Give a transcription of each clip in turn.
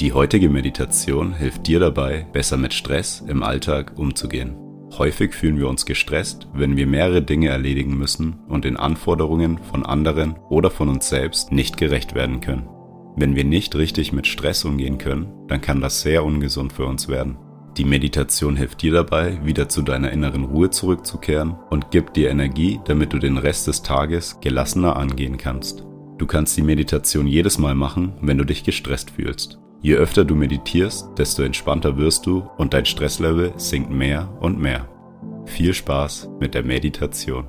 Die heutige Meditation hilft dir dabei, besser mit Stress im Alltag umzugehen. Häufig fühlen wir uns gestresst, wenn wir mehrere Dinge erledigen müssen und den Anforderungen von anderen oder von uns selbst nicht gerecht werden können. Wenn wir nicht richtig mit Stress umgehen können, dann kann das sehr ungesund für uns werden. Die Meditation hilft dir dabei, wieder zu deiner inneren Ruhe zurückzukehren und gibt dir Energie, damit du den Rest des Tages gelassener angehen kannst. Du kannst die Meditation jedes Mal machen, wenn du dich gestresst fühlst. Je öfter du meditierst, desto entspannter wirst du und dein Stresslevel sinkt mehr und mehr. Viel Spaß mit der Meditation.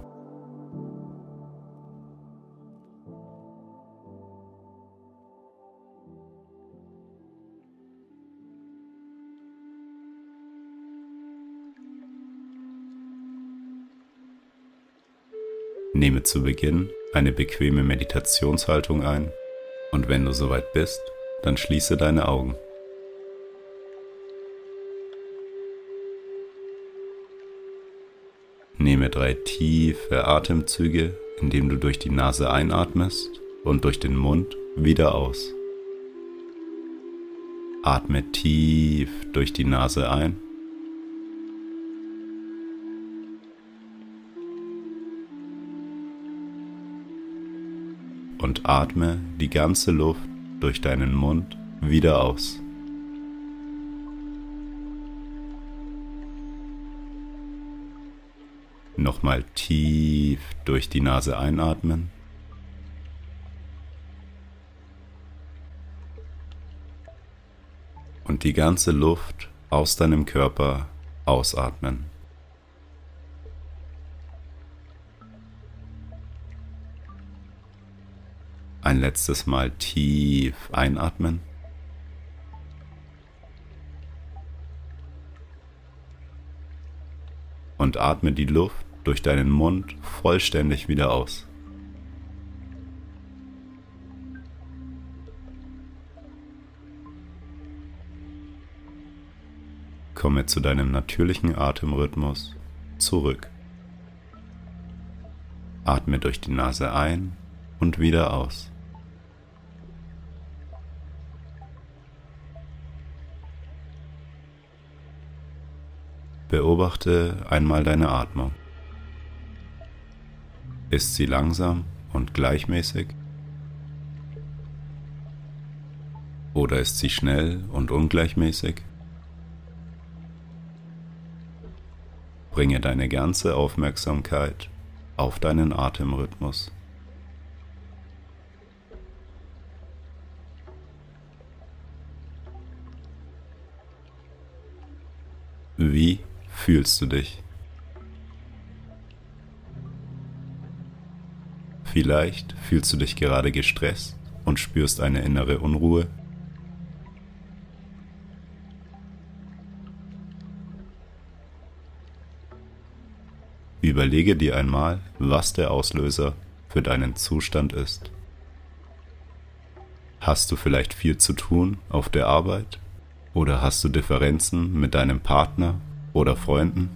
Nehme zu Beginn eine bequeme Meditationshaltung ein und wenn du soweit bist, dann schließe deine Augen. Nehme drei tiefe Atemzüge, indem du durch die Nase einatmest und durch den Mund wieder aus. Atme tief durch die Nase ein und atme die ganze Luft durch deinen Mund wieder aus. Nochmal tief durch die Nase einatmen. Und die ganze Luft aus deinem Körper ausatmen. Ein letztes Mal tief einatmen. Und atme die Luft durch deinen Mund vollständig wieder aus. Komme zu deinem natürlichen Atemrhythmus zurück. Atme durch die Nase ein und wieder aus. Beobachte einmal deine Atmung. Ist sie langsam und gleichmäßig? Oder ist sie schnell und ungleichmäßig? Bringe deine ganze Aufmerksamkeit auf deinen Atemrhythmus. Wie fühlst du dich? Vielleicht fühlst du dich gerade gestresst und spürst eine innere Unruhe. Überlege dir einmal, was der Auslöser für deinen Zustand ist. Hast du vielleicht viel zu tun auf der Arbeit? Oder hast du Differenzen mit deinem Partner oder Freunden?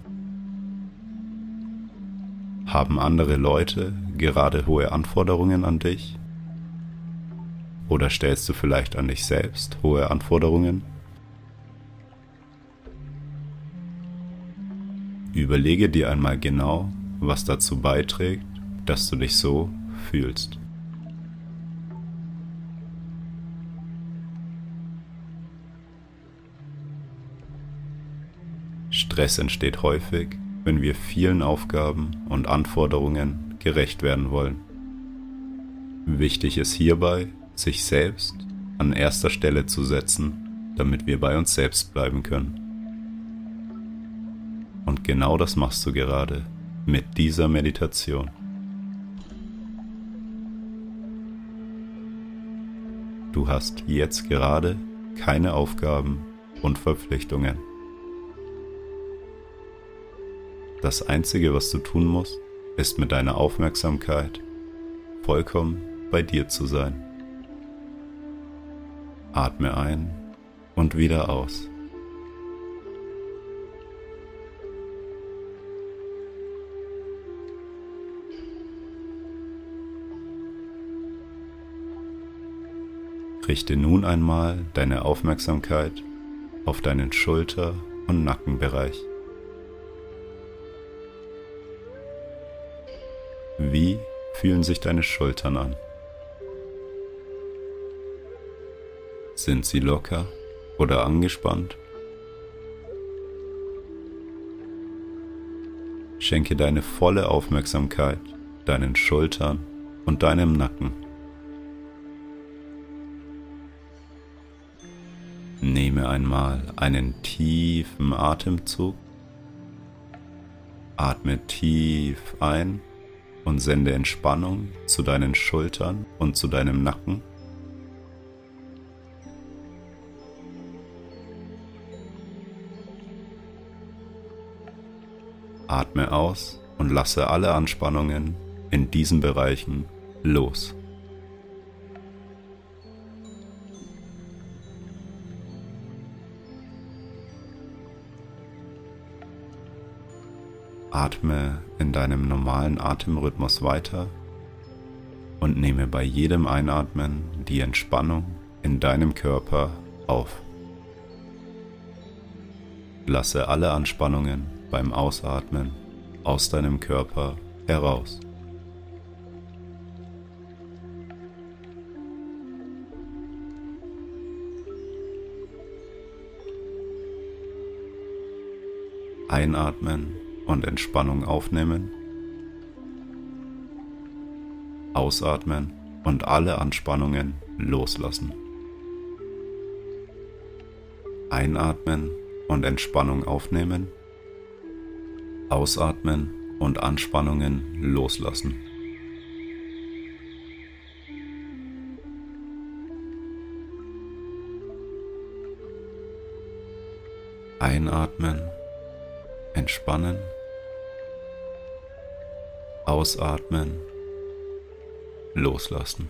Haben andere Leute gerade hohe Anforderungen an dich? Oder stellst du vielleicht an dich selbst hohe Anforderungen? Überlege dir einmal genau, was dazu beiträgt, dass du dich so fühlst. Stress entsteht häufig, wenn wir vielen Aufgaben und Anforderungen gerecht werden wollen. Wichtig ist hierbei, sich selbst an erster Stelle zu setzen, damit wir bei uns selbst bleiben können. Und genau das machst du gerade mit dieser Meditation. Du hast jetzt gerade keine Aufgaben, und Verpflichtungen. Das Einzige, was du tun musst, ist mit deiner Aufmerksamkeit vollkommen bei dir zu sein. Atme ein und wieder aus. Richte nun einmal deine Aufmerksamkeit auf deinen Schulter- und Nackenbereich. Wie fühlen sich deine Schultern an? Sind sie locker oder angespannt? Schenke deine volle Aufmerksamkeit deinen Schultern und deinem Nacken. Nehme einmal einen tiefen Atemzug. Atme tief ein und sende Entspannung zu deinen Schultern und zu deinem Nacken. Atme aus und lasse alle Anspannungen in diesen Bereichen los. Atme in deinem normalen Atemrhythmus weiter und nehme bei jedem Einatmen die Entspannung in deinem Körper auf. Lasse alle Anspannungen beim Ausatmen aus deinem Körper heraus. Einatmen und Entspannung aufnehmen. Ausatmen und alle Anspannungen loslassen. Einatmen und Entspannung aufnehmen. Ausatmen und Anspannungen loslassen. Einatmen, entspannen Ausatmen, loslassen.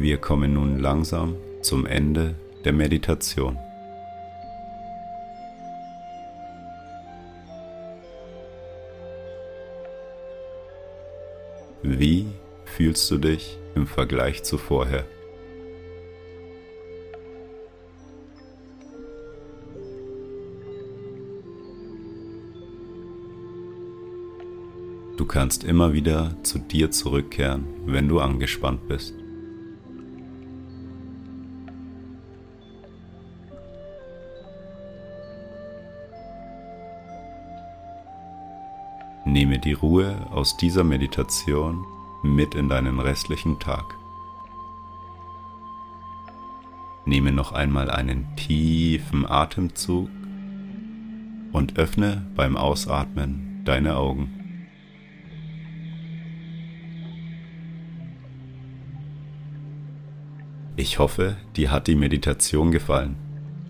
Wir kommen nun langsam zum Ende der Meditation. Wie fühlst du dich im Vergleich zu vorher? Du kannst immer wieder zu dir zurückkehren, wenn du angespannt bist. Nehme die Ruhe aus dieser Meditation mit in deinen restlichen Tag. Nehme noch einmal einen tiefen Atemzug und öffne beim Ausatmen deine Augen. Ich hoffe, dir hat die Meditation gefallen.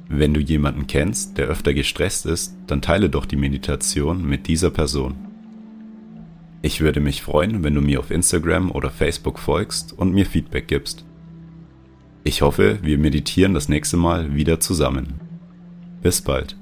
Wenn du jemanden kennst, der öfter gestresst ist, dann teile doch die Meditation mit dieser Person. Ich würde mich freuen, wenn du mir auf Instagram oder Facebook folgst und mir Feedback gibst. Ich hoffe, wir meditieren das nächste Mal wieder zusammen. Bis bald.